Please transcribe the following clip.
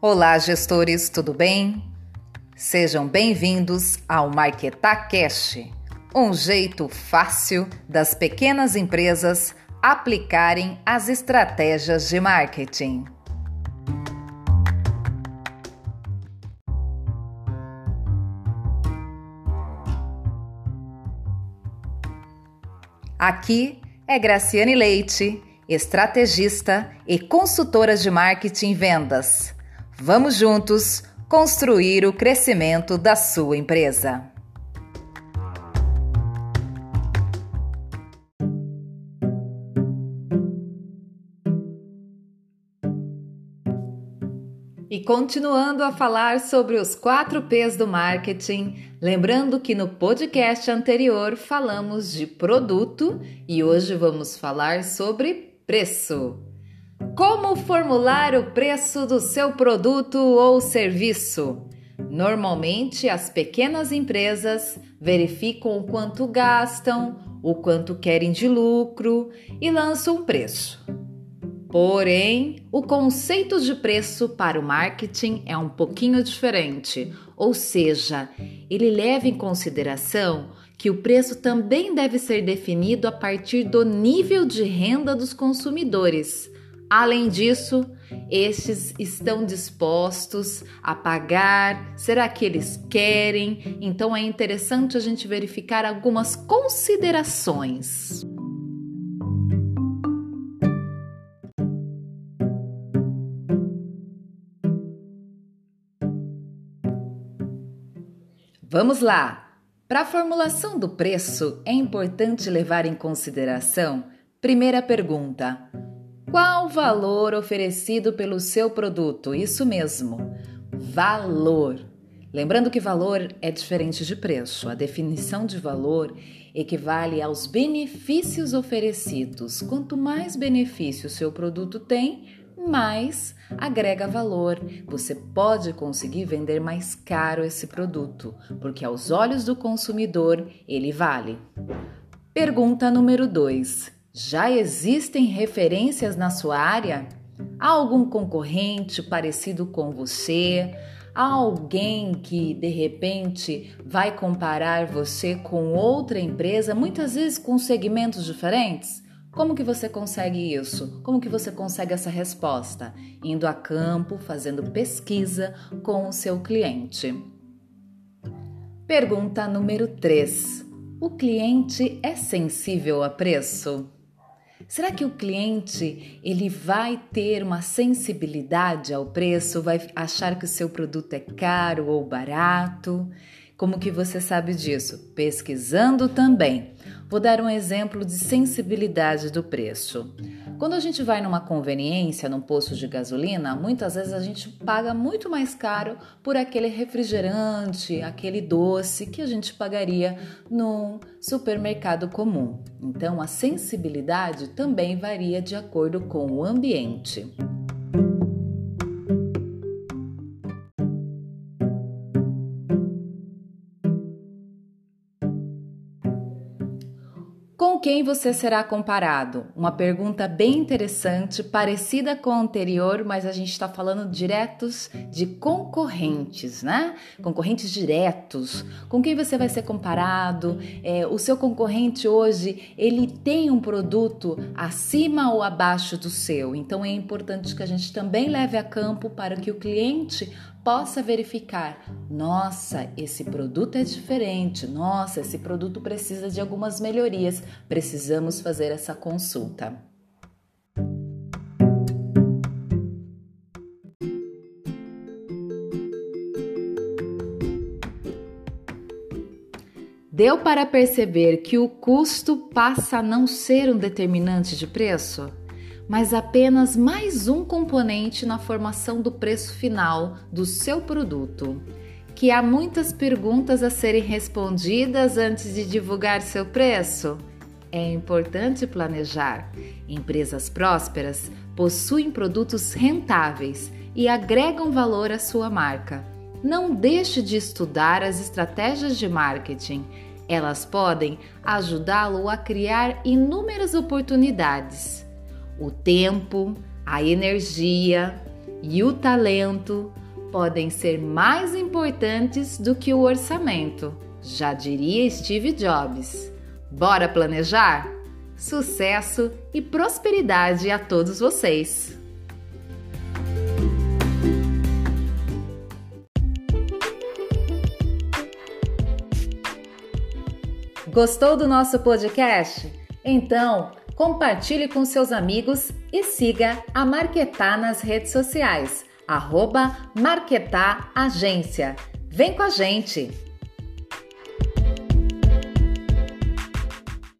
Olá, gestores, tudo bem? Sejam bem-vindos ao Marketacast, um jeito fácil das pequenas empresas aplicarem as estratégias de marketing. Aqui é Graciane Leite, estrategista e consultora de marketing e vendas. Vamos juntos construir o crescimento da sua empresa. E continuando a falar sobre os quatro P's do marketing, lembrando que no podcast anterior falamos de produto e hoje vamos falar sobre preço. Como formular o preço do seu produto ou serviço? Normalmente, as pequenas empresas verificam o quanto gastam, o quanto querem de lucro e lançam um preço. Porém, o conceito de preço para o marketing é um pouquinho diferente, ou seja, ele leva em consideração que o preço também deve ser definido a partir do nível de renda dos consumidores Além disso, estes estão dispostos a pagar? Será que eles querem? Então é interessante a gente verificar algumas considerações. Vamos lá! Para a formulação do preço, é importante levar em consideração primeira pergunta: qual o valor oferecido pelo seu produto? Isso mesmo, valor. Lembrando que valor é diferente de preço. A definição de valor equivale aos benefícios oferecidos. Quanto mais benefício seu produto tem, mais agrega valor. Você pode conseguir vender mais caro esse produto, porque aos olhos do consumidor ele vale. Pergunta número 2. Já existem referências na sua área? Há algum concorrente parecido com você? Há alguém que de repente vai comparar você com outra empresa, muitas vezes com segmentos diferentes? Como que você consegue isso? Como que você consegue essa resposta? Indo a campo, fazendo pesquisa com o seu cliente. Pergunta número 3. O cliente é sensível a preço? Será que o cliente ele vai ter uma sensibilidade ao preço, vai achar que o seu produto é caro ou barato? Como que você sabe disso? Pesquisando também. Vou dar um exemplo de sensibilidade do preço. Quando a gente vai numa conveniência, num posto de gasolina, muitas vezes a gente paga muito mais caro por aquele refrigerante, aquele doce que a gente pagaria num supermercado comum. Então, a sensibilidade também varia de acordo com o ambiente. Quem você será comparado? Uma pergunta bem interessante, parecida com a anterior, mas a gente está falando diretos de concorrentes, né? Concorrentes diretos. Com quem você vai ser comparado? É, o seu concorrente hoje ele tem um produto acima ou abaixo do seu. Então é importante que a gente também leve a campo para que o cliente possa verificar: nossa, esse produto é diferente, nossa, esse produto precisa de algumas melhorias, precisamos fazer essa consulta. Deu para perceber que o custo passa a não ser um determinante de preço? Mas apenas mais um componente na formação do preço final do seu produto. Que há muitas perguntas a serem respondidas antes de divulgar seu preço? É importante planejar. Empresas prósperas possuem produtos rentáveis e agregam valor à sua marca. Não deixe de estudar as estratégias de marketing. Elas podem ajudá-lo a criar inúmeras oportunidades o tempo, a energia e o talento podem ser mais importantes do que o orçamento, já diria Steve Jobs. Bora planejar? Sucesso e prosperidade a todos vocês! Gostou do nosso podcast? Então, compartilhe com seus amigos e siga a Marquetar nas redes sociais, arroba Marquetar Agência. Vem com a gente!